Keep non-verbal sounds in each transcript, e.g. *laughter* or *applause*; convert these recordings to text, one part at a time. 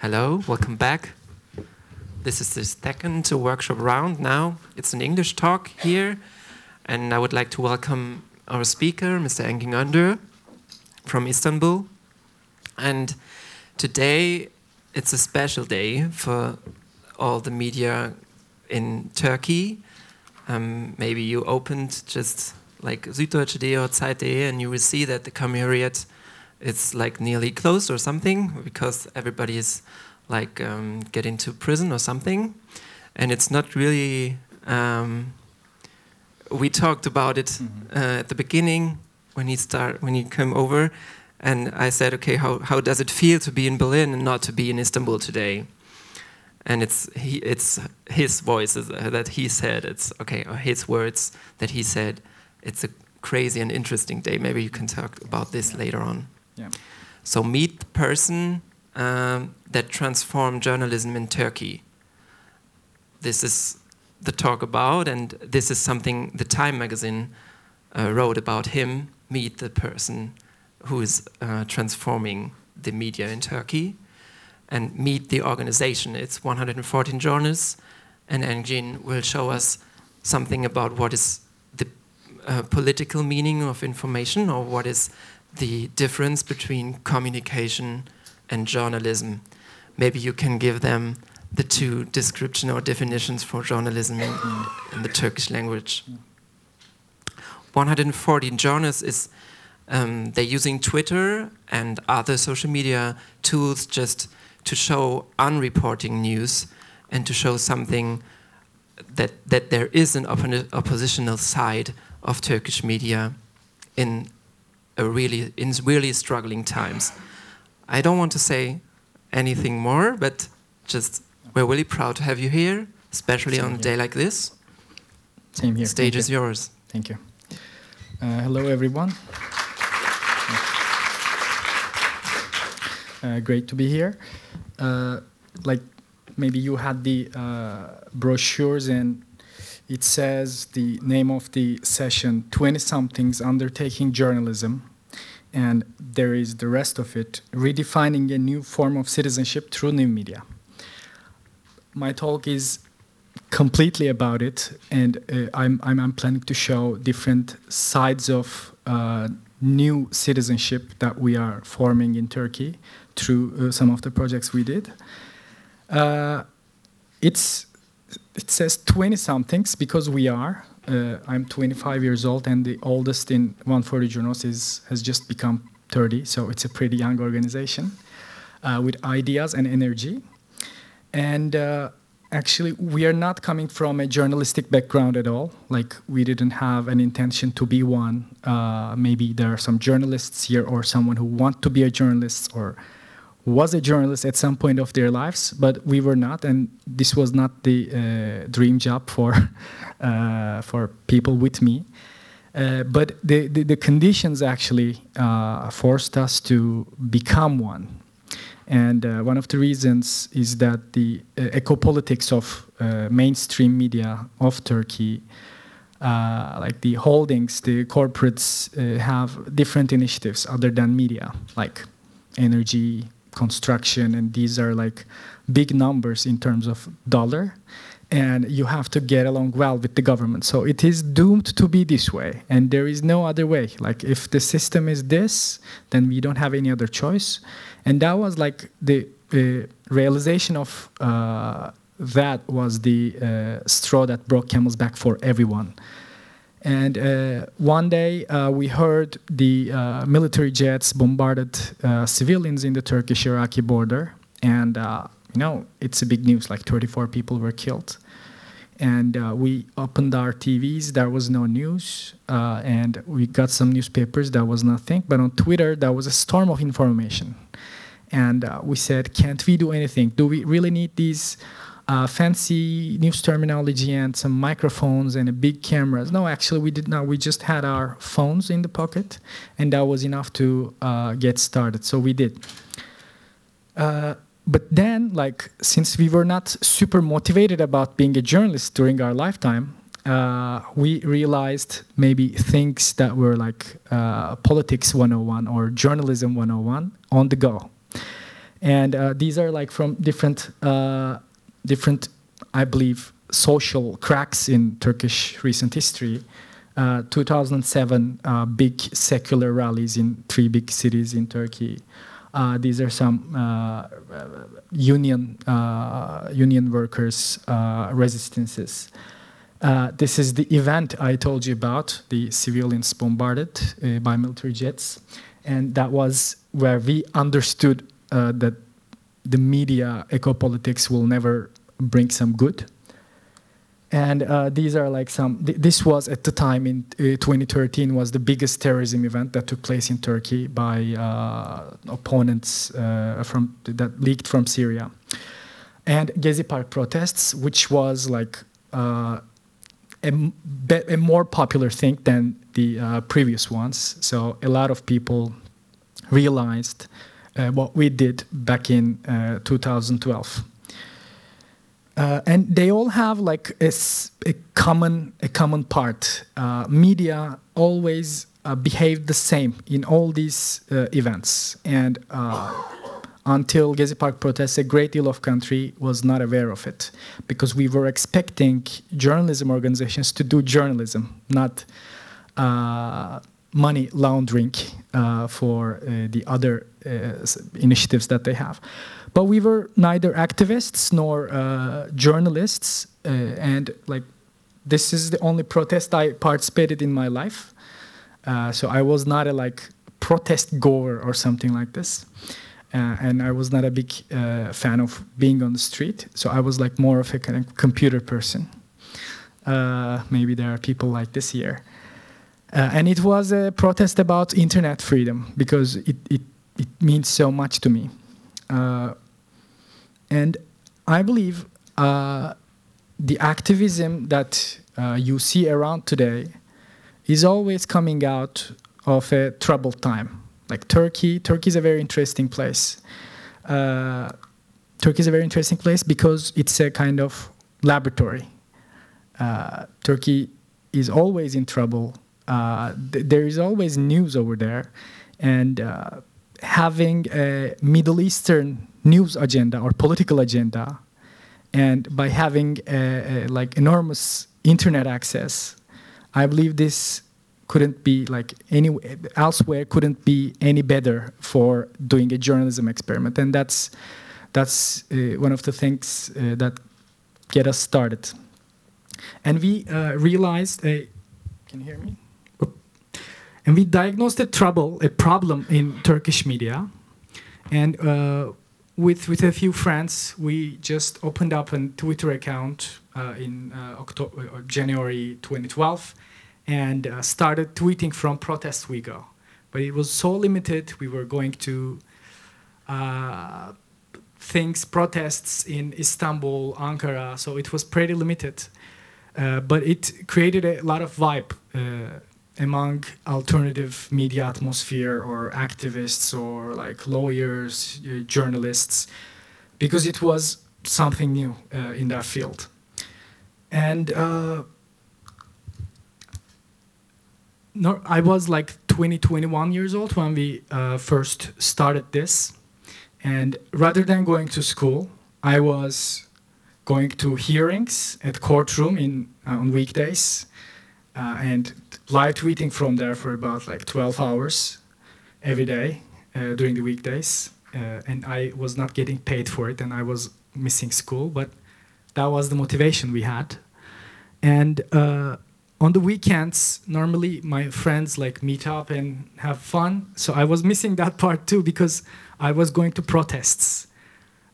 Hello, welcome back. This is the second workshop round now. It's an English talk here, and I would like to welcome our speaker, Mr. Engin Önder from Istanbul. And today it's a special day for all the media in Turkey. Um, maybe you opened just like Süddeutsche.de or Zeit.de and you will see that the commissariat is like nearly closed or something because everybody is like um, getting to prison or something. And it's not really. Um, we talked about it mm -hmm. uh, at the beginning when he start when he came over, and I said, okay, how how does it feel to be in Berlin and not to be in Istanbul today? And it's he, it's his voices that he said. It's okay, his words that he said. It's a crazy and interesting day. Maybe you can talk about this later on. Yeah. So meet the person um, that transformed journalism in Turkey. This is the talk about, and this is something the Time magazine uh, wrote about him. Meet the person who is uh, transforming the media in Turkey, and meet the organization. It's 140journos, and Engin will show us something about what is the uh, political meaning of information, or what is the difference between communication and journalism. Maybe you can give them the two description or definitions for journalism in, in the Turkish language. 140journos is um, they're using Twitter and other social media tools just to show unreporting news and to show something that that there is an oppositional side of Turkish media in really in really struggling times. I don't want to say anything more, but just we're really proud to have you here, especially Same on a day like this. Same here. Stage Thank is you. yours. Thank you. Uh, hello, everyone. Uh, great to be here. Uh, like maybe you had the uh, brochures and it says the name of the session 20 somethings undertaking journalism and there is the rest of it redefining a new form of citizenship through new media. My talk is completely about it, and uh, I'm, I'm, planning to show different sides of uh, new citizenship that we are forming in Turkey through uh, some of the projects we did. Uh, it's it says 20 somethings because we are uh, I'm 25 years old, and the oldest in 140journos is, has just become 30, so it's a pretty young organization uh, with ideas and energy. And uh, actually, we are not coming from a journalistic background at all. Like, we didn't have an intention to be one. Uh, maybe there are some journalists here or someone who want to be a journalist or was a journalist at some point of their lives, but we were not, and this was not the uh, dream job for *laughs* uh, for people with me. Uh, but the, the, the, conditions actually uh, forced us to become one. And uh, one of the reasons is that the uh, ecopolitics of mainstream media of Turkey like the holdings, the corporates have different initiatives other than media, like energy, construction, and these are like big numbers in terms of dollar. And you have to get along well with the government. So it is doomed to be this way, and there is no other way. Like if the system is this, then we don't have any other choice. And that was like the uh, realization of uh, that was the uh, straw that broke camel's back for everyone. And uh, one day uh, we heard the uh, military jets bombarded uh, civilians in the Turkish-Iraqi border, and uh, you know it's a big news. Like 34 people were killed, and uh, we opened our TVs. There was no news, and we got some newspapers. There was nothing. But on Twitter, there was a storm of information, and we said, "Can't we do anything? Do we really need these?" Uh, fancy news terminology and some microphones and big cameras. No, actually, we did not. We just had our phones in the pocket, and that was enough to uh, get started. So we did. Uh, but then, like, since we were not super motivated about being a journalist during our lifetime, uh, we realized maybe things that were like uh, politics 101 or journalism 101 on the go and these are like from different different, I believe, social cracks in Turkish recent history. Uh, 2007 uh, big secular rallies in three big cities in Turkey. Uh, these are some uh, union union workers resistances. Uh, this is the event I told you about, the civilians bombarded uh, by military jets. And that was where we understood uh, that the media eco-politics will never bring some good. And uh, these are like some, th this was at the time in uh, 2013 was the biggest terrorism event that took place in Turkey by opponents from, that leaked from Syria. And Gezi Park protests, which was like a, a, more popular thing than the uh, previous ones. So a lot of people realized uh, what we did back in uh, 2012. Uh, and they all have like a, a common a common part. Uh, media always uh, behaved the same in all these events, and until Gezi Park protests, a great deal of country was not aware of it because we were expecting journalism organizations to do journalism, not uh, money laundering uh, for uh, the other uh, initiatives that they have. But we were neither activists nor uh, journalists, uh, and like this is the only protest I participated in my life. so I was not a like protest goer or something like this. Uh, and I was not a big uh, fan of being on the street. So I was like more of a kind of computer person. Uh, maybe there are people like this here. Uh, and it was a protest about internet freedom because it, it, it means so much to me. Uh, and I believe uh, the activism that you see around today is always coming out of a troubled time like Turkey. Turkey is a very interesting place. Uh, Turkey is a very interesting place because it's a kind of laboratory. Uh, Turkey is always in trouble. Uh, th there is always news over there, and uh, having a Middle Eastern news agenda or political agenda, and by having a, a, like enormous internet access, I believe this couldn't be like any elsewhere couldn't be any better for doing a journalism experiment. And that's that's uh, one of the things uh, that get us started. And we uh, realized a can you hear me? And we diagnosed a trouble a problem in turkish media. And uh, with with a few friends we just opened up a twitter account uh, in uh, october january 2012 and uh, started tweeting from Protest go. But it was so limited. We were going to uh, things, protests in Istanbul, Ankara, so it was pretty limited. Uh, but it created a lot of vibe uh, among alternative media atmosphere or activists or like lawyers, uh, journalists, because it was something new uh, in that field. And no, I was like 20, 21 years old when we uh, first started this. And rather than going to school, I was going to hearings at courtroom in uh, on weekdays uh, and live tweeting from there for about like 12 hours every day uh, during the weekdays. Uh, and I was not getting paid for it and I was missing school, but that was the motivation we had. And uh, on the weekends, normally my friends like meet up and have fun. So I was missing that part too because I was going to protests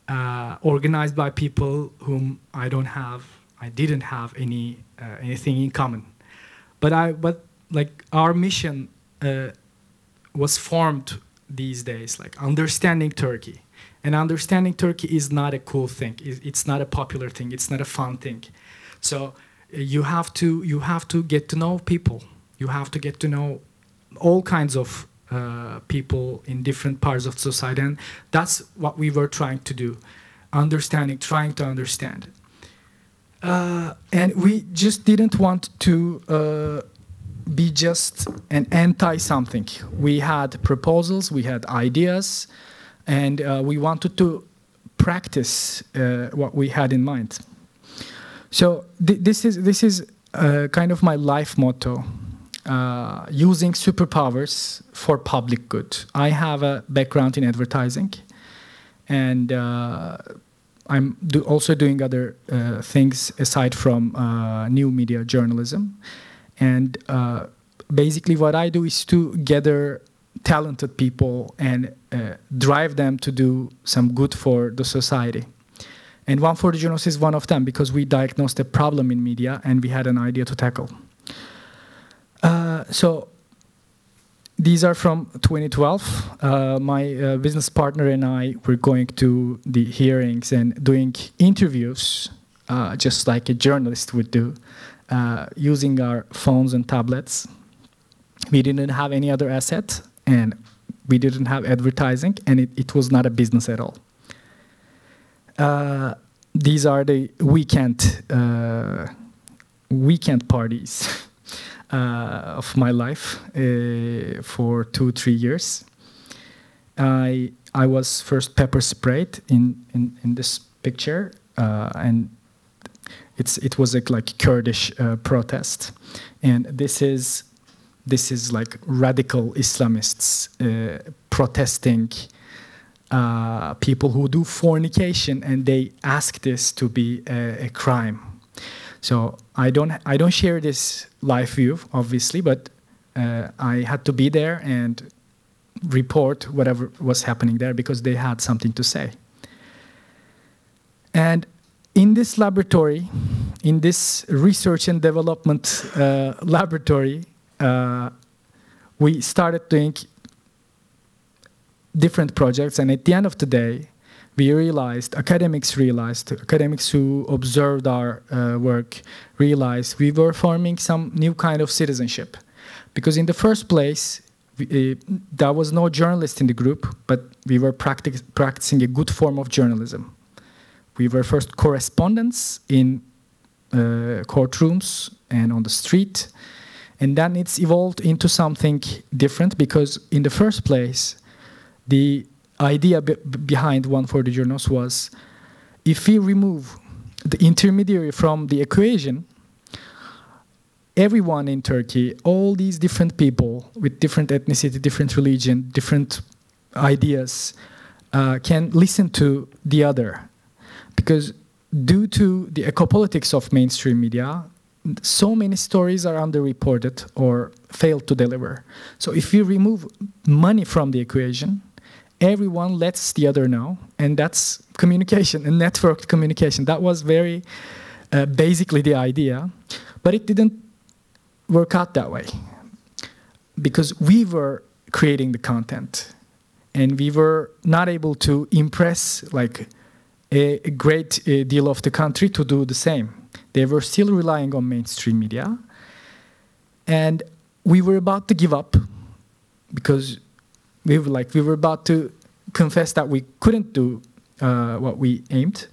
uh, organized by people whom I don't have, I didn't have any uh, anything in common. But I, but like our mission uh, was formed these days, like understanding Turkey. And understanding Turkey is not a cool thing. It's not a popular thing. It's not a fun thing. So you have to you have to get to know people. You have to get to know all kinds of uh, people in different parts of society, and that's what we were trying to do, understanding, trying to understand. Uh, and we just didn't want to uh, be just an anti something. We had proposals, we had ideas, and uh, we wanted to practice uh, what we had in mind. So th- this is this is uh, kind of my life motto. Uh, using superpowers for public good. I have a background in advertising, and uh, I'm do also doing other uh, things aside from new media journalism. And uh, basically, what I do is to gather talented people and uh, drive them to do some good for the society. And 140journos is one of them because we diagnosed a problem in media and we had an idea to tackle. Uh, so these are from 2012. Uh, my uh, business partner and I were going to the hearings and doing interviews, uh, just like a journalist would do, uh, using our phones and tablets. We didn't have any other asset, and we didn't have advertising, and it, it was not a business at all. Uh, these are the weekend weekend parties. *laughs* uh, of my life uh, for two three years. I I was first pepper sprayed in in, in this picture, uh, and it's it was a like Kurdish uh, protest, and this is this is like radical Islamists uh, protesting. Uh, people who do fornication and they ask this to be a, a crime so I don't I don't share this live view, obviously, but uh, I had to be there and report whatever was happening there because they had something to say. And in this laboratory, in this research and development uh, laboratory, uh, we started doing different projects, and at the end of the day, we realized, academics realized, academics who observed our uh, work realized we were forming some new kind of citizenship. Because in the first place, we, uh, there was no journalist in the group, but we were practic practicing a good form of journalism. We were first correspondents in uh, courtrooms and on the street, and then it's evolved into something different because in the first place, the idea be behind 140journos was if we remove the intermediary from the equation, everyone in Turkey, all these different people with different ethnicity, different religion, different ideas, uh, can listen to the other. Because due to the ecopolitics of mainstream media, so many stories are underreported or fail to deliver. So if we remove money from the equation, everyone lets the other know, and that's communication and networked communication. That was very uh, basically the idea, but it didn't work out that way because we were creating the content and we were not able to impress like a, great uh, deal of the country to do the same. They were still relying on mainstream media, and we were about to give up because we were like we were about to confess that we couldn't do uh, what we aimed.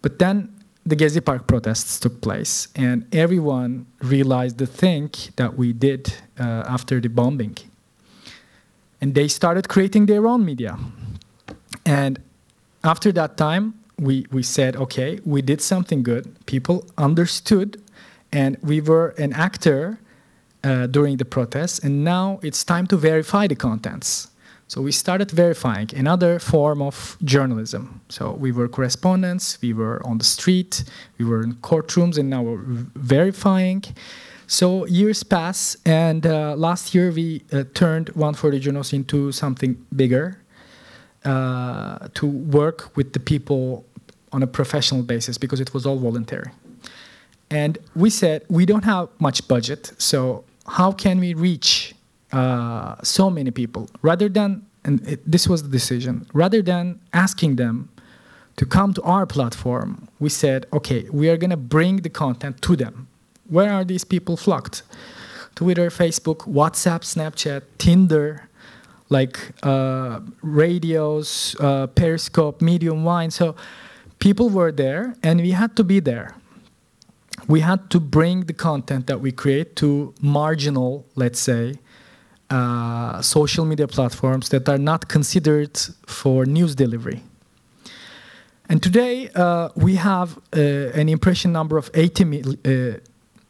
But then the Gezi Park protests took place, and everyone realized the thing that we did uh, after the bombing. And they started creating their own media. And after that time, we, we said, okay, we did something good. People understood, and we were an actor uh, during the protests, and now it's time to verify the contents. So we started verifying another form of journalism. So we were correspondents, we were on the street, we were in courtrooms, and now we're verifying. So years pass, and uh, last year we uh, turned 140journos into something bigger uh, to work with the people on a professional basis because it was all voluntary. And we said we don't have much budget, so how can we reach uh, so many people? Rather than and it, this was the decision rather than asking them to come to our platform we said okay we are going to bring the content to them. Where are these people flocked? Twitter facebook whatsapp snapchat tinder like uh, radios uh, periscope medium Vine. So people were there and we had to be there. We had to bring the content that we create to marginal let's say uh, social media platforms that are not considered for news delivery. And today uh, we have uh, an impression number of 80, mil- uh,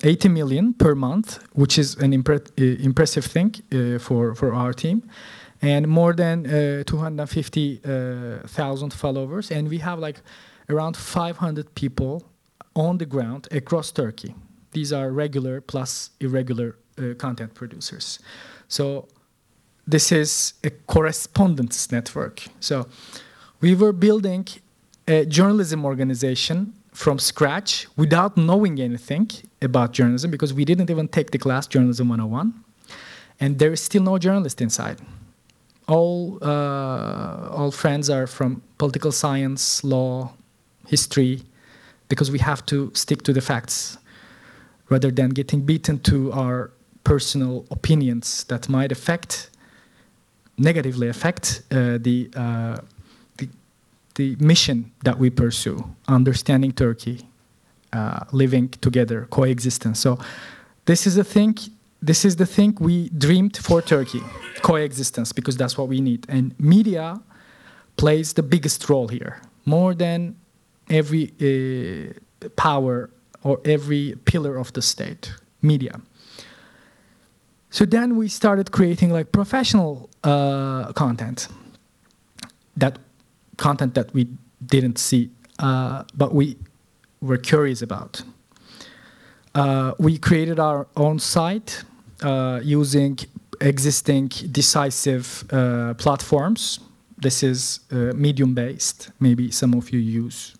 80 million per month, which is an impre- uh, impressive thing uh, for, for our team, and more than uh, 250,000 followers. And we have like around 500 people on the ground across Turkey. These are regular plus irregular uh, content producers. So this is a correspondence network. So we were building a journalism organization from scratch without knowing anything about journalism because we didn't even take the class Journalism 101. And there is still no journalist inside. All, uh, all friends are from political science, law, history, because we have to stick to the facts rather than getting beaten to our personal opinions that might affect, negatively affect uh, the, uh, the, the mission that we pursue, understanding Turkey, uh, living together, coexistence. So this is a thing. This is the thing we dreamed for Turkey, coexistence, because that's what we need. And media plays the biggest role here, more than every uh, power or every pillar of the state, media. So then we started creating like professional uh, content, that content that we didn't see, uh, but we were curious about. Uh, we created our own site using existing decisive uh, platforms. This is uh, medium based, maybe some of you use.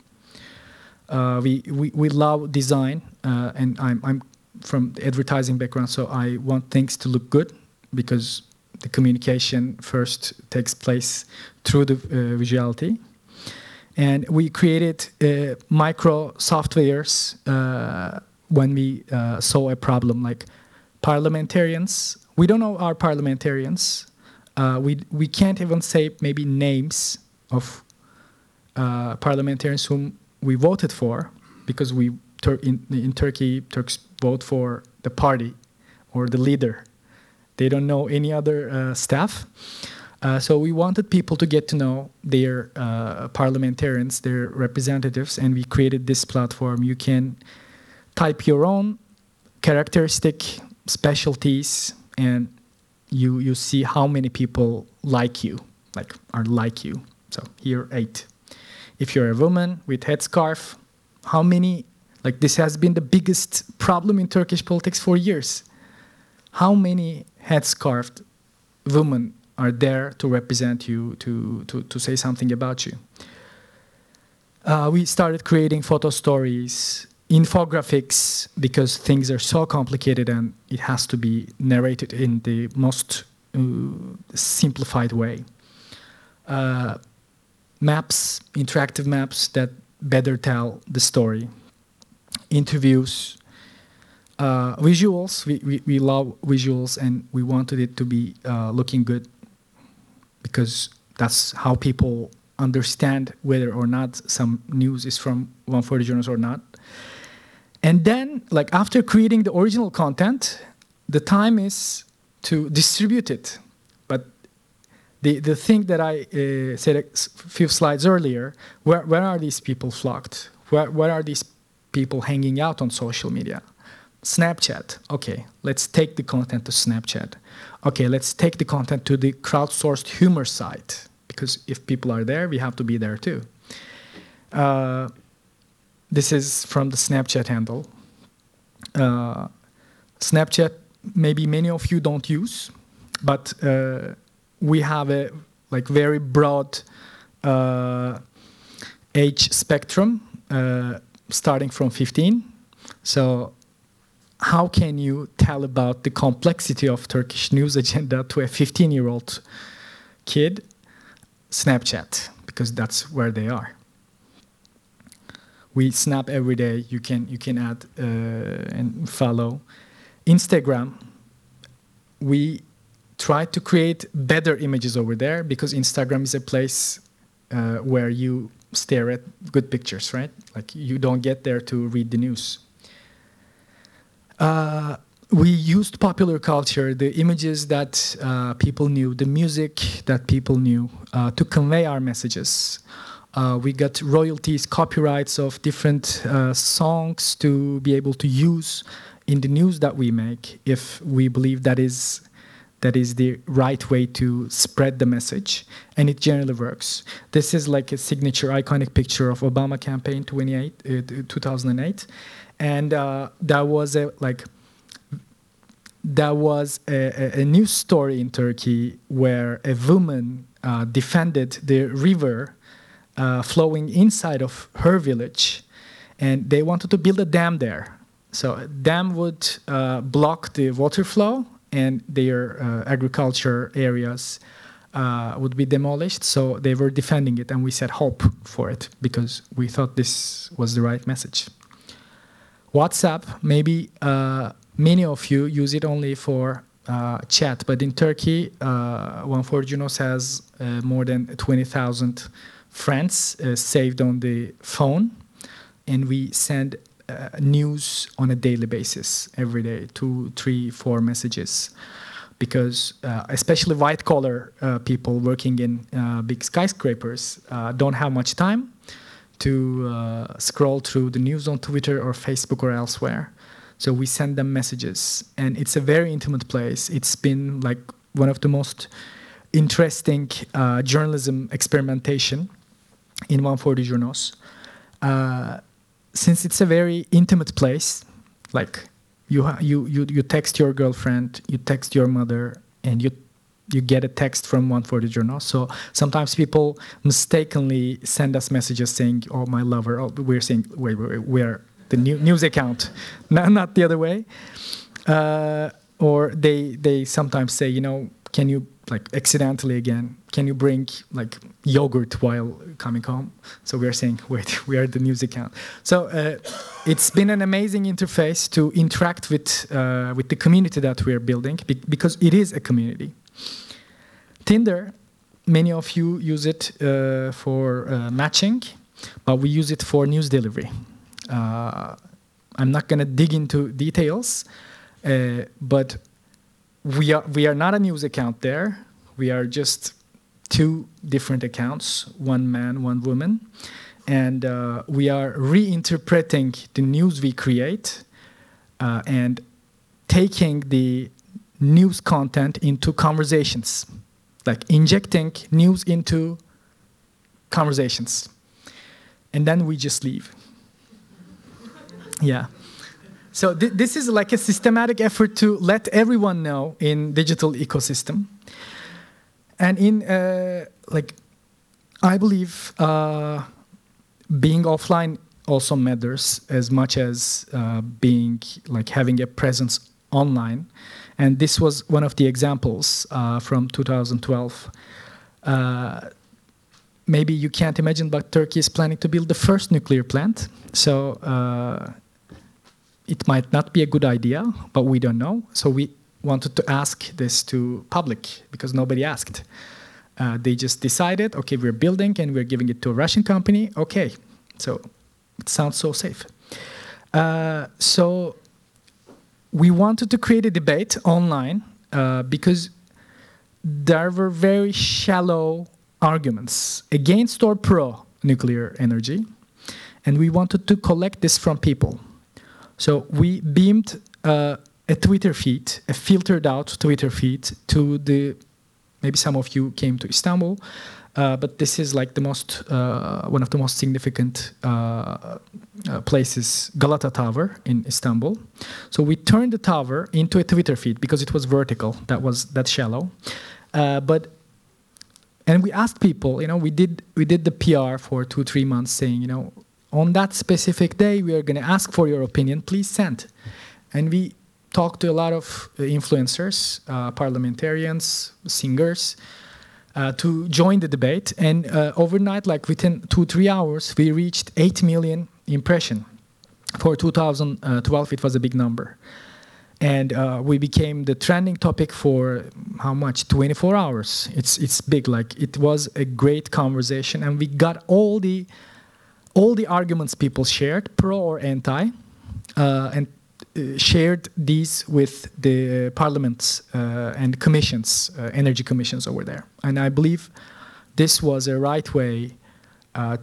Uh, we, we, we love design, uh, and I'm, I'm from the advertising background, so I want things to look good because the communication first takes place through the uh, visuality. And we created uh, micro softwares uh, when we uh, saw a problem, like parliamentarians. We don't know our parliamentarians. Uh, we, we can't even say maybe names of uh, parliamentarians whom we voted for because we in, in Turkey Turks vote for the party or the leader. They don't know any other uh, staff. Uh, so we wanted people to get to know their uh, parliamentarians, their representatives, and we created this platform. You can type your own characteristic specialties, and you you see how many people like you, like are like you. So here eight. If you're a woman with headscarf, how many? Like this has been the biggest problem in Turkish politics for years. How many headscarfed women are there to represent you, to, to, to say something about you. Uh, we started creating photo stories, infographics, because things are so complicated and it has to be narrated in the most uh, simplified way. Uh, maps, interactive maps that better tell the story. Interviews, uh, visuals, we, we, we love visuals and we wanted it to be uh, looking good because that's how people understand whether or not some news is from 140journos or not. And then, like after creating the original content, the time is to distribute it. But the, the thing that I uh, said a few slides earlier, where, where are these people flocked? Where, where are these people hanging out on social media? Snapchat. Okay, let's take the content to Snapchat. Okay, let's take the content to the crowdsourced humor site because if people are there, we have to be there too. Uh, this is from the Snapchat handle. Uh, Snapchat, maybe many of you don't use, but uh, we have a like very broad uh, age spectrum, uh, starting from 15. So how can you tell about the complexity of Turkish news agenda to a 15 year old kid? Snapchat, because that's where they are. We snap every day. You can you can add uh, and follow. Instagram. We try to create better images over there because Instagram is a place uh, where you stare at good pictures, right? Like you don't get there to read the news. Uh, we used popular culture, the images that uh, people knew, the music that people knew, uh, to convey our messages. Uh, we got royalties, copyrights of different uh, songs to be able to use in the news that we make if we believe that is that is the right way to spread the message and it generally works. This is like a signature iconic picture of obama campaign 28 uh, 2008 and uh, that was a like that was a, a, news story in turkey where a woman uh, defended the river uh, flowing inside of her village and they wanted to build a dam there so a dam would uh, block the water flow and their uh, agriculture areas uh, would be demolished. So they were defending it, and we said hope for it because we thought this was the right message. WhatsApp, maybe uh, many of you use it only for uh, chat, but in Turkey, uh, 140journos has uh, more than 20,000 friends saved on the phone, and we send uh, news on a daily basis, every day, two, three, four messages. Because uh, especially white collar uh, people working in uh, big skyscrapers uh, don't have much time to uh, scroll through the news on Twitter or Facebook or elsewhere. So we send them messages, and it's a very intimate place. It's been like one of the most interesting journalism experimentation in 140journos since it's a very intimate place, like you you you you text your girlfriend, you text your mother, and you you get a text from 140journos. So sometimes people mistakenly send us messages saying, "Oh, my lover." Oh, we're saying, "Wait, wait, wait we're the new news account," *laughs* not not the other way. Uh, or they they sometimes say, you know, can you like accidentally again can you bring like yogurt while coming home? So we are saying *laughs* wait we are the news account so uh, it's been an amazing interface to interact with uh, with the community that we are building because it is a community. Tinder many of you use it uh, for uh, matching but we use it for news delivery. Uh, i'm not going to dig into details uh, but we are we are not a news account there. We are just two different accounts, one man, one woman, and uh, we are reinterpreting the news we create uh, and taking the news content into conversations, like injecting news into conversations, and then we just leave. *laughs* yeah. So th this is like a systematic effort to let everyone know in digital ecosystem. And in uh, like, I believe uh, being offline also matters as much as uh, being like having a presence online. And this was one of the examples uh, from 2012 uh, maybe you can't imagine, but Turkey is planning to build the first nuclear plant. So uh, it might not be a good idea, but we don't know. So we wanted to ask this to public because nobody asked. Uh, they just decided, okay, we're building and we're giving it to a Russian company. Okay, so it sounds so safe. Uh, so we wanted to create a debate online uh, because there were very shallow arguments against or pro nuclear energy, and we wanted to collect this from people. So we beamed uh, a Twitter feed, a filtered out Twitter feed to the, maybe some of you came to Istanbul, uh, but this is like the most, uh, one of the most significant uh, uh, places, Galata Tower in Istanbul. So we turned the tower into a Twitter feed because it was vertical, that was that shallow. Uh, but and we asked people, you know, we did we did the PR for two three months, saying, you know, on that specific day, we are going to ask for your opinion. Please send. And we talked to a lot of uh, influencers, uh, parliamentarians, singers, uh, to join the debate. And uh, overnight, like within two, three hours, we reached 8 million impression. For 2012, it was a big number. And uh, we became the trending topic for how much? 24 hours. It's, it's big. Like it was a great conversation. And we got all the all the arguments people shared, pro or anti, uh, and uh, shared these with the parliaments uh, and commissions, energy commissions over there. And I believe this was a right way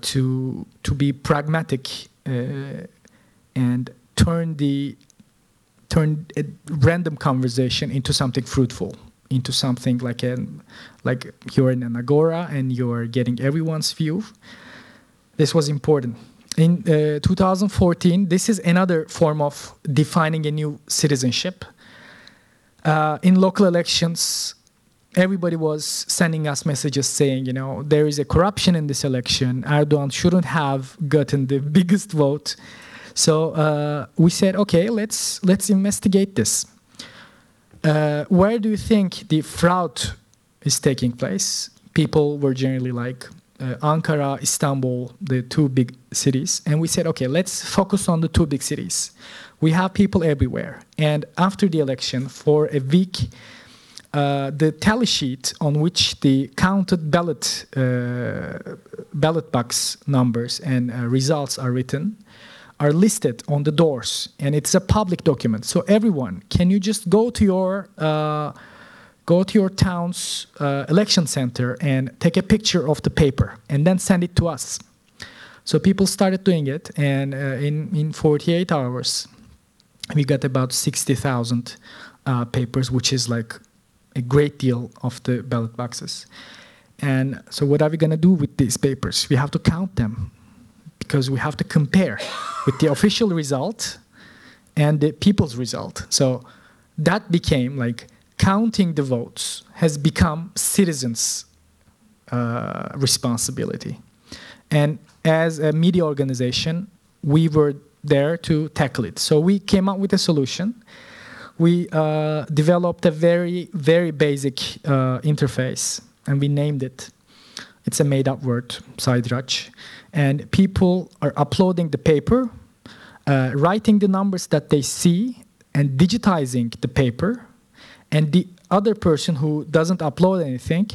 to to be pragmatic and turn the turn a random conversation into something fruitful, into something like an like you're in an agora and you're getting everyone's view. This was important. In uh, 2014, this is another form of defining a new citizenship. Uh, in local elections, everybody was sending us messages saying, you know, there is a corruption in this election. Erdogan shouldn't have gotten the *laughs* biggest vote. So uh, we said, okay, let's let's investigate this. Uh, where do you think the fraud is taking place? People were generally like Ankara, Istanbul, the two big cities, and we said, okay, let's focus on the two big cities. We have people everywhere, and after the election, for a week, uh, the tally sheet on which the counted ballot uh, ballot box numbers and uh, results are written are listed on the doors, and it's a public document. So everyone, can you just go to your uh, go to your town's uh, election center and take a picture of the paper and then send it to us? So people started doing it, and uh, in in 48 hours, we got about 60,000 uh, papers, which is like a great deal of the ballot boxes. And so, what are we going to do with these papers? We have to count them because we have to compare with the official result and the people's result. So that became like counting the votes has become citizens' uh, responsibility. And as a media organization, we were there to tackle it. So we came up with a solution. We uh, developed a very, very basic uh, interface, and we named it. It's a made-up word, Saydık and people are uploading the paper, uh, writing the numbers that they see, and digitizing the paper. And the other person who doesn't upload anything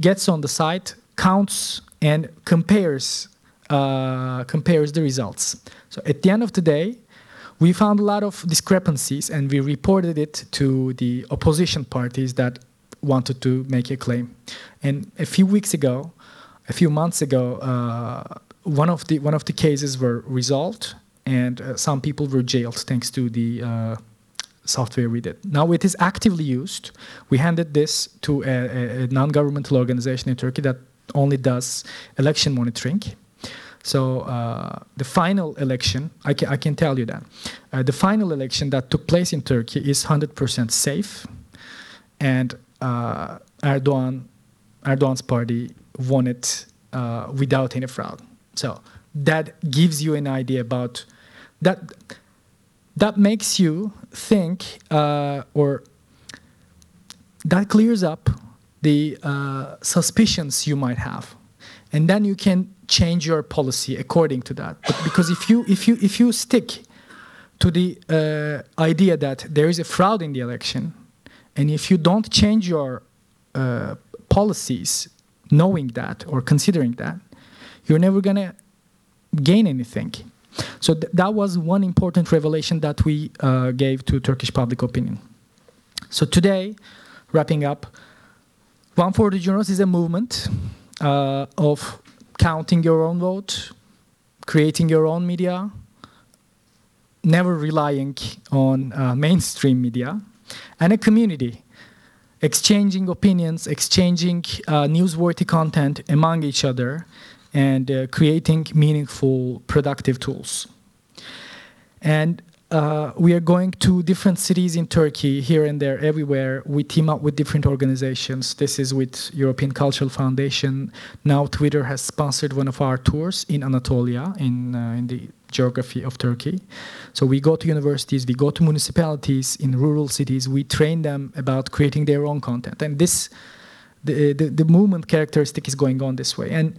gets on the site, counts, and compares uh, compares the results. So at the end of the day, we found a lot of discrepancies, and we reported it to the opposition parties that wanted to make a claim. And a few weeks ago, a few months ago, uh, one of the one of the cases were resolved, and uh, some people were jailed thanks to the uh, software we did. Now it is actively used. We handed this to a, a non-governmental organization in Turkey that only does election monitoring. So uh, the final election, I can, I can tell you that, uh, the final election that took place in Turkey is 100% safe, and uh, Erdogan, Erdogan's party won it uh, without any fraud. So that gives you an idea about that. That makes you think, uh, or that clears up the uh, suspicions you might have, and then you can change your policy according to that. But because if you if you if you stick to the uh, idea that there is a fraud in the election, and if you don't change your uh, policies knowing that or considering that, you're never going to gain anything. So th that was one important revelation that we uh, gave to Turkish public opinion. So today, wrapping up, 140journos is a movement uh, of counting your own vote, creating your own media, never relying on uh, mainstream media, and a community exchanging opinions, exchanging uh, newsworthy content among each other, and uh, creating meaningful, productive tools. And uh, we are going to different cities in Turkey, here and there, everywhere. We team up with different organizations. This is with European Cultural Foundation. Now Twitter has sponsored one of our tours in Anatolia, in, uh, in the geography of Turkey. So we go to universities, we go to municipalities in rural cities, we train them about creating their own content. And this, the, the, the movement characteristic is going on this way. And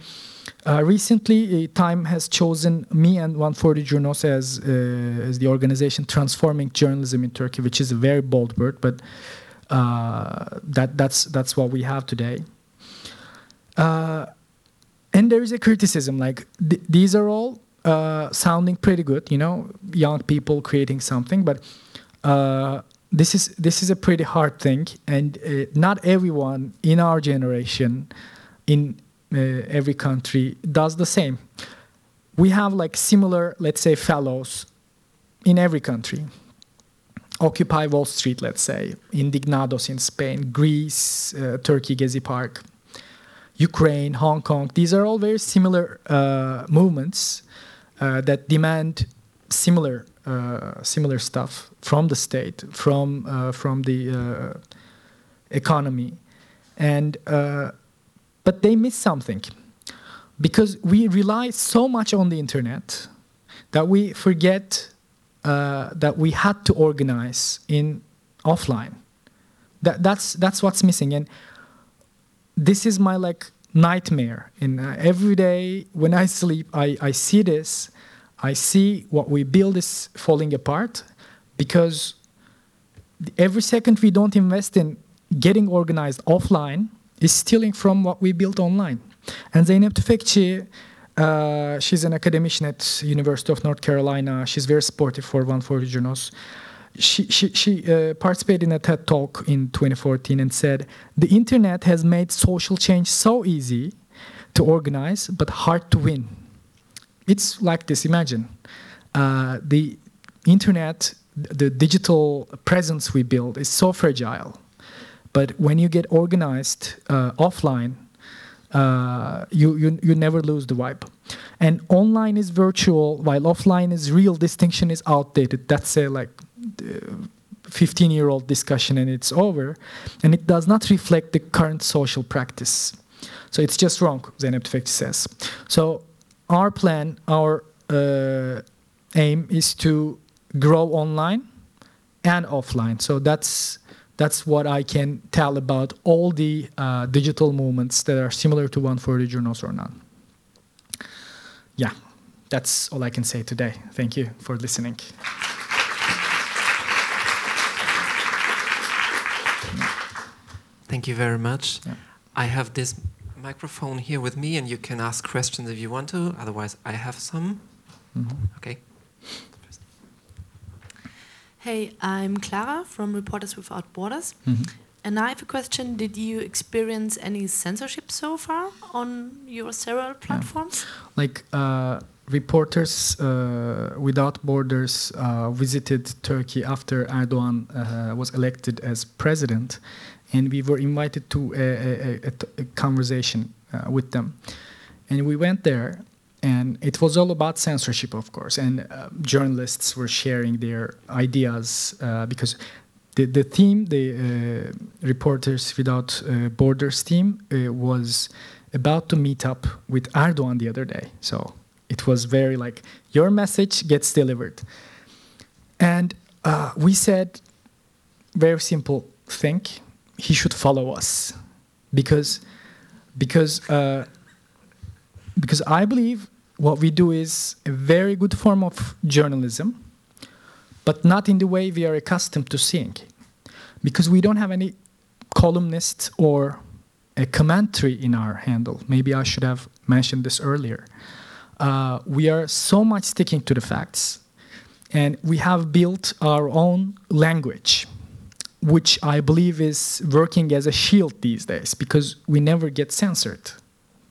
uh, recently, uh, Time has chosen me and 140 Journos as, uh, as the organization transforming journalism in Turkey, which is a very bold word, but uh, that, that's, that's what we have today. Uh, and there is a criticism like th these are all sounding pretty good, you know, young people creating something, but this is this is a pretty hard thing, and not everyone in our generation, in every country, does the same. We have like similar, let's say, fellows in every country. Occupy Wall Street, let's say, Indignados in Spain, Greece, uh, Turkey, Gezi Park, Ukraine, Hong Kong. These are all very similar uh, movements uh, that demand similar uh, similar stuff from the state, from uh, from the uh, economy, and uh, but they miss something because we rely so much on the internet that we forget uh, that we had to organize in offline. That, that's that's what's missing, and this is my like nightmare. And uh, every day when I sleep, I, I see this. I see what we build is falling apart because every second we don't invest in getting organized offline is stealing from what we built online. And Zeynep Tüfekçi, uh, she's an academician at University of North Carolina. She's very supportive for 140 Journos. She, she, she uh, participated in a TED talk in 2014 and said, the internet has made social change so easy to organize, but hard to win. It's like this, imagine. Uh, the internet, the digital presence we build is so fragile. But when you get organized uh, offline, uh, you, you, you never lose the vibe. And online is virtual, while offline is real. Distinction is outdated. That's a like 15 year old discussion and it's over. And it does not reflect the current social practice. So it's just wrong, Zeynep says. So our plan, our uh, aim is to grow online and offline. So that's that's what I can tell about all the uh, digital movements that are similar to 140journos or not. Yeah, that's all I can say today. Thank you for listening. Thank you very much. Yeah. I have this microphone here with me, and you can ask questions if you want to. Otherwise, I have some. Okay. Hey, I'm Clara from Reporters Without Borders. Mhm. And I have a question. Did you experience any censorship so far on your several platforms? like uh, reporters uh, without borders uh, visited turkey after erdogan uh, was elected as president and we were invited to a, a, a, a conversation uh, with them and we went there and it was all about censorship of course and uh, journalists were sharing their ideas uh, because the, the theme the uh, reporters without uh, borders team uh, was about to meet up with Erdogan the other day. So it was very like, your message gets delivered. And uh, we said, very simple thing, he should follow us. Because, because, because I believe what we do is a very good form of journalism, but not in the way we are accustomed to seeing. Because we don't have any columnists or a commentary in our handle. Maybe I should have mentioned this earlier. Uh, we are so much sticking to the facts, and we have built our own language, which I believe is working as a shield these days because we never get censored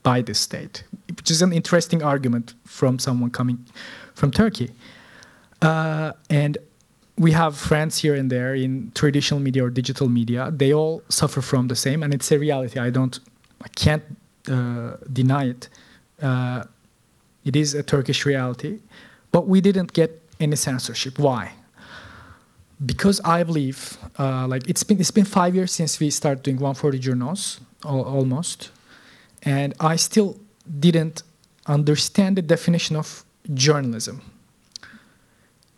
by the state, which is an interesting argument from someone coming from Turkey. Uh, and we have friends here and there in traditional media or digital media. They all suffer from the same, and it's a reality. I don't, I can't uh, deny it. Uh, it is a Turkish reality, but we didn't get any censorship. Why? Because I believe, uh, like it's been it's been five years since we started doing 140journos, al- almost, and I still didn't understand the definition of journalism.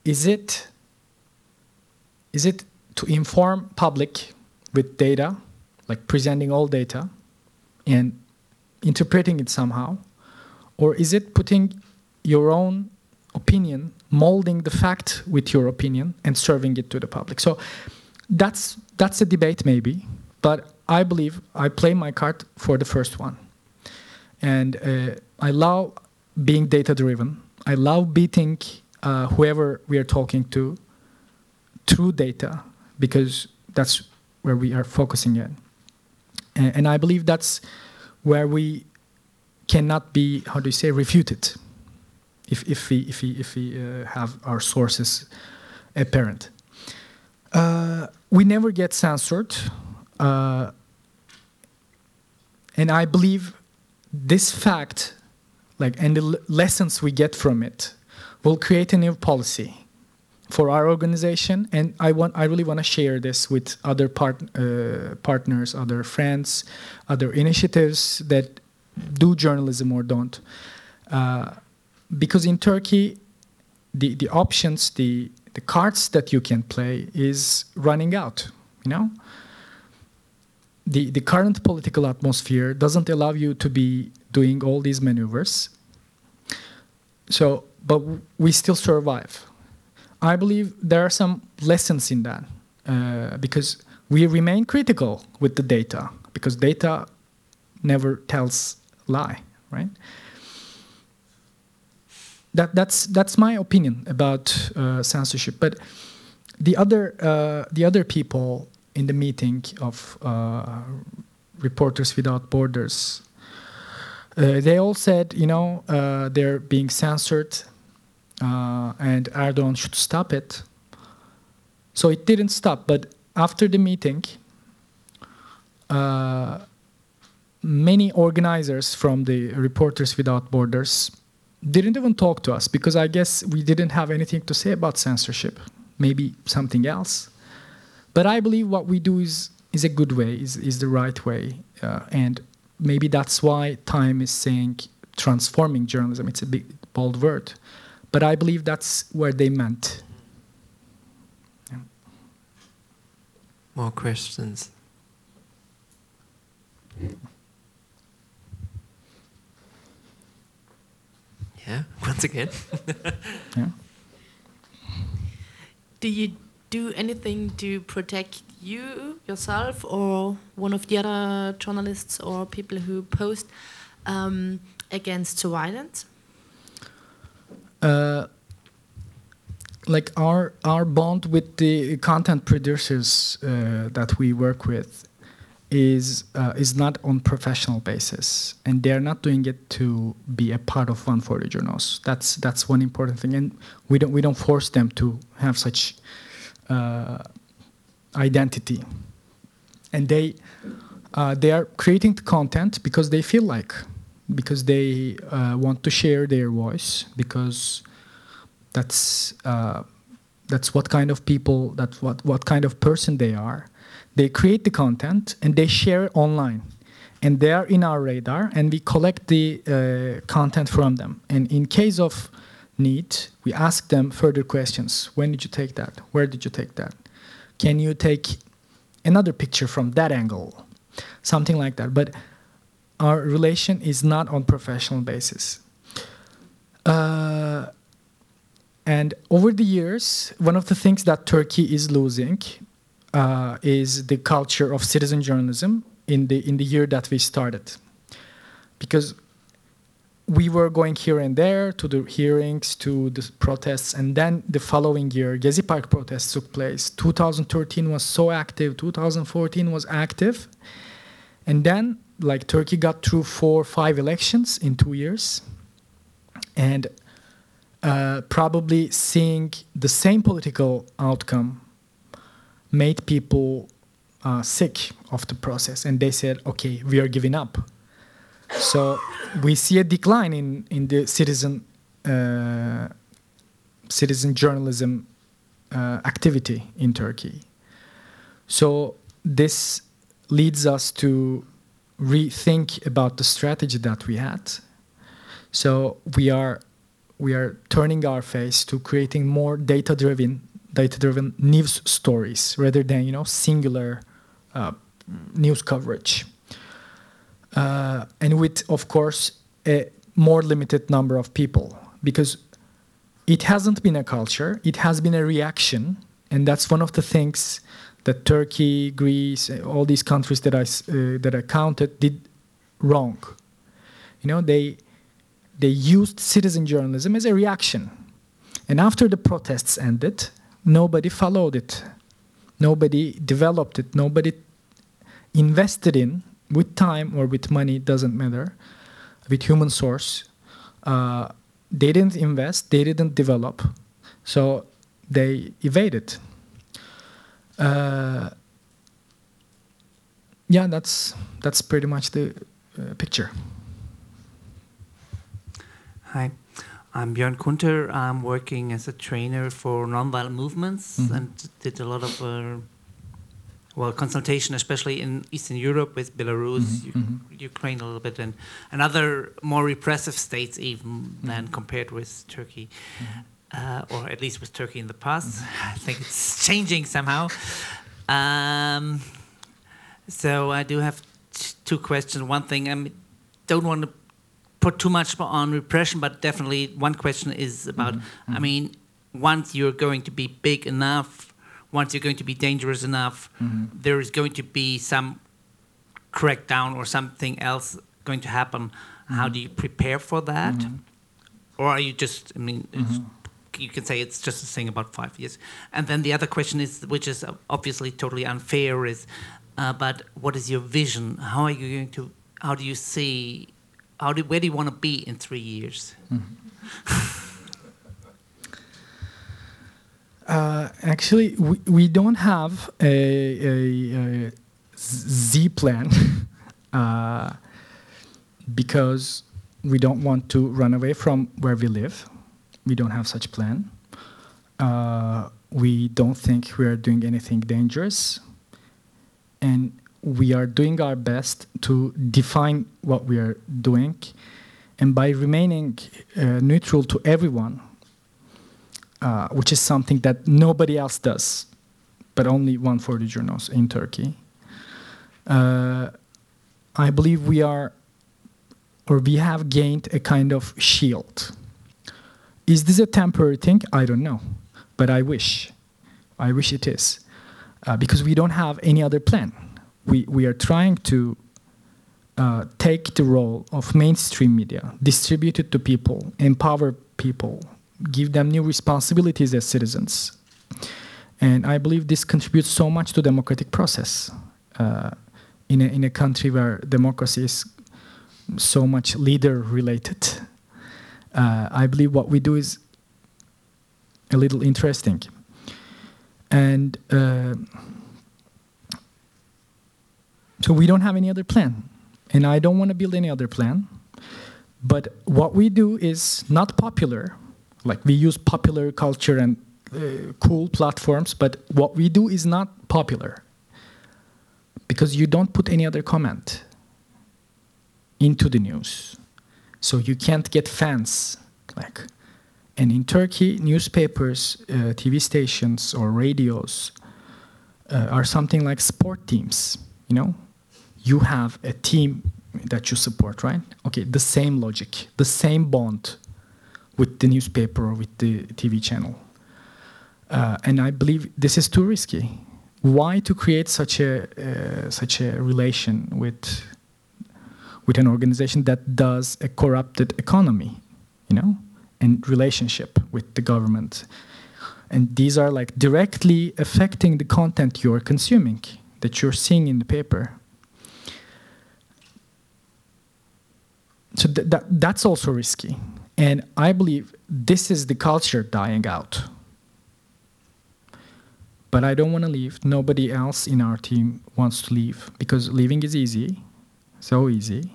Is it is it to inform public with data, like presenting all data and interpreting it somehow? Or is it putting your own opinion, molding the fact with your opinion and serving it to the public? So that's that's a debate maybe, but I believe I play my card for the first one. And uh, I love being data driven I love beating uh, whoever we are talking to through data because that's where we are focusing in. And, and I believe that's where we cannot be, how do you say, refuted if, if we, if we, if we uh, have our sources apparent. Uh, we never get censored. Uh, and I believe this fact, like, and the lessons we get from it, will create a new policy for our organization. And I want, I really want to share this with other part, uh, partners, other friends, other initiatives that do journalism or don't. Uh, because in Turkey, the, the options, the, the cards that you can play is running out, you know? The, the current political atmosphere doesn't allow you to be doing all these maneuvers. So, but we still survive. I believe there are some lessons in that uh, because we remain critical with the data because data never tells lie, right? That, that's, that's my opinion about uh, censorship. But the other, uh, the other people in the meeting of uh, Reporters Without Borders, uh, they all said, you know, uh, they're being censored uh, and Erdogan should stop it. So it didn't stop. But after the meeting, many organizers from the Reporters Without Borders didn't even talk to us because I guess we didn't have anything to say about censorship. Maybe something else. But I believe what we do is, is a good way, is, is the right way. Uh, and maybe that's why Time is saying transforming journalism. It's a big, bold word. But I believe that's where they meant. Yeah. More questions? Yeah, *laughs* once again. yeah. Do you do anything to protect you yourself or one of the other journalists or people who post um, against violence? Uh, like our our bond with the content producers uh, that we work with is uh, is not on professional basis, and they're not doing it to be a part of 140journos. That's that's one important thing, and we don't we don't force them to have such identity, and they uh, they are creating the content because they feel like, because they uh, want to share their voice, because that's uh, that's what kind of people, that's what what kind of person they are they create the content and they share it online. And they are in our radar, and we collect the uh, content from them. And in case of need, we ask them further questions. When did you take that? Where did you take that? Can you take another picture from that angle? Something like that. But our relation is not on professional basis. Uh, and over the years, one of the things that Turkey is losing uh, is the culture of citizen journalism in the in the year that we started, because we were going here and there to the hearings, to the protests, and then the following year, Gezi Park protests took place. 2013 was so active. 2014 was active, and then like Turkey got through four, five elections in two years, and uh, probably seeing the same political outcome made people uh, sick of the process and they said okay we are giving up so we see a decline in, in the citizen uh, citizen journalism uh, activity in turkey. So this leads us to rethink about the strategy that we had. So we are we are turning our face to creating more data driven data-driven news stories rather than you know singular uh, news coverage, uh, and with of course a more limited number of people because it hasn't been a culture; it has been a reaction, and that's one of the things that Turkey, Greece, all these countries that I uh, that I counted did wrong. You know they they used citizen journalism as a reaction. And after the protests ended, nobody followed it. Nobody developed it. Nobody invested in, with time or with money, doesn't matter, with human source. Uh, they didn't invest, they didn't develop. So they evaded. Uh, yeah, that's that's pretty much the uh, picture. Hi, I'm Björn Kunter. I'm working as a trainer for nonviolent movements Mhm. and did a lot of uh, well consultation, especially in Eastern Europe with Belarus, Mhm, U- mhm. Ukraine a little bit, and, and other more repressive states even Mm-hmm. than compared with Turkey. Uh, or at least with Turkey in the past. Mm-hmm. *laughs* I think it's changing somehow. Um, so I do have t- two questions. One thing I don't want to put too much on repression, but definitely one question is about. I mean, once you're going to be big enough, once you're going to be dangerous enough, mm-hmm. there is going to be some crackdown or something else going to happen. How mm-hmm. do you prepare for that? Mm-hmm. Or are you just? I mean. It's, you can say it's just a thing about five years. And then the other question is, which is obviously totally unfair, is, uh, but what is your vision? How are you going to? How do you see? How do where do you want to be in three years? *laughs* Uh, actually, we, we don't have a, a, a Z plan *laughs* uh, because we don't want to run away from where we live. We don't have such plan. Uh, we don't think we are doing anything dangerous, and we are doing our best to define what we are doing, and by remaining uh, neutral to everyone, uh, which is something that nobody else does, but only 140journos in Turkey. Uh, I believe we are, or we have gained a kind of shield. Is this a temporary thing? I don't know, but I wish. I wish it is, uh, because we don't have any other plan. We, we are trying to uh, take the role of mainstream media, distribute it to people, empower people, give them new responsibilities as citizens. And I believe this contributes so much to democratic process uh, in, a, in a country where democracy is so much leader related. Uh, I believe what we do is a little interesting. And uh, so we don't have any other plan. And I don't want to build any other plan. But what we do is not popular. Like we use popular culture and uh, cool platforms, but what we do is not popular. Because you don't put any other comment into the news. So you can't get fans. Like, and in Turkey, newspapers, uh, TV stations, or radios uh, are something like sport teams. You know, you have a team that you support, right? Okay, the same logic, the same bond with the newspaper or with the TV channel. Uh, and I believe this is too risky. Why to create such a uh, such a relation with with an organization that does a corrupted economy, you know, and relationship with the government? And these are like directly affecting the content you're consuming, that you're seeing in the paper. So th- that, that's also risky. And I believe this is the culture dying out. But I don't want to leave. Nobody else in our team wants to leave because leaving is easy, so easy.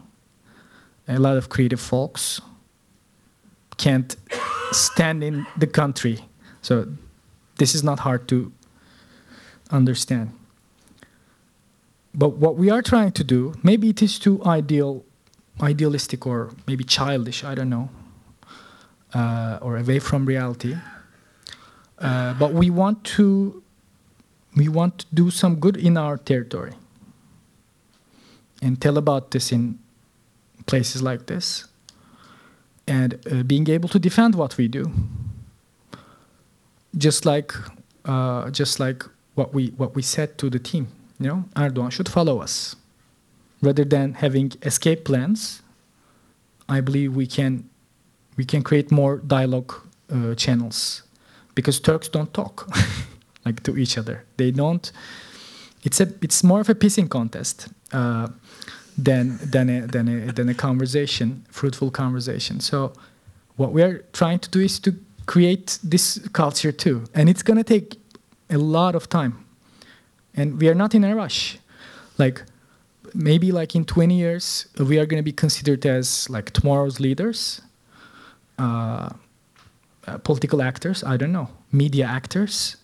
A lot of creative folks can't stand in the country. So this is not hard to understand. But what we are trying to do, maybe it is too ideal, idealistic or maybe childish, I don't know, uh, or away from reality. Uh, but we want to, we want to do some good in our territory, and tell about this in places like this, and uh, being able to defend what we do. Just like, uh, just like what we what we said to the team, you know, Erdogan should follow us, rather than having escape plans. I believe we can we can create more dialogue uh, channels because Turks don't talk *laughs* like to each other. They don't. It's a it's more of a pissing contest uh, than than a, than a than a conversation, fruitful conversation. So what we are trying to do is to create this culture too, and it's gonna take a lot of time, and we are not in a rush. Like maybe like in 20 years we are going to be considered as like tomorrow's leaders uh, uh, political actors i don't know media actors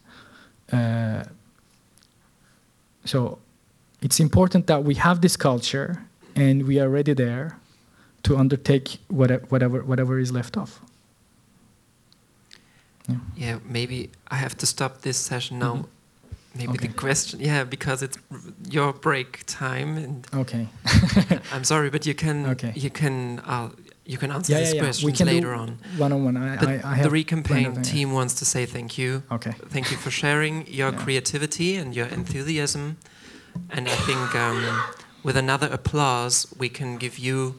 uh, so it's important that we have this culture and we are ready there to undertake whatever whatever, whatever is left off Yeah, maybe I have to stop this session now. Mhm. Maybe Okay. the question, yeah, because it's your break time, and okay *laughs* I'm sorry, but you can Okay. you can uh, you can answer yeah these yeah, yeah. we questions can later on. one-on-one I, But I, I the have plenty re:campaign yeah. team wants to say thank you. okay Thank you for sharing *laughs* your Yeah. creativity and your enthusiasm. And I think um, with another applause, we can give you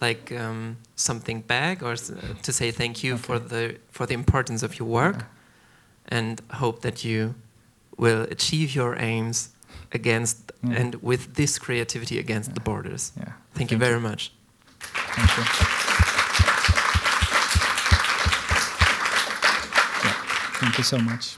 like um, something back or to say thank you for the for the importance of your work, and hope that you will achieve your aims against Yeah. and with this creativity against the borders. yeah Thank, you very much. Thank you. Yeah, Thank you so much.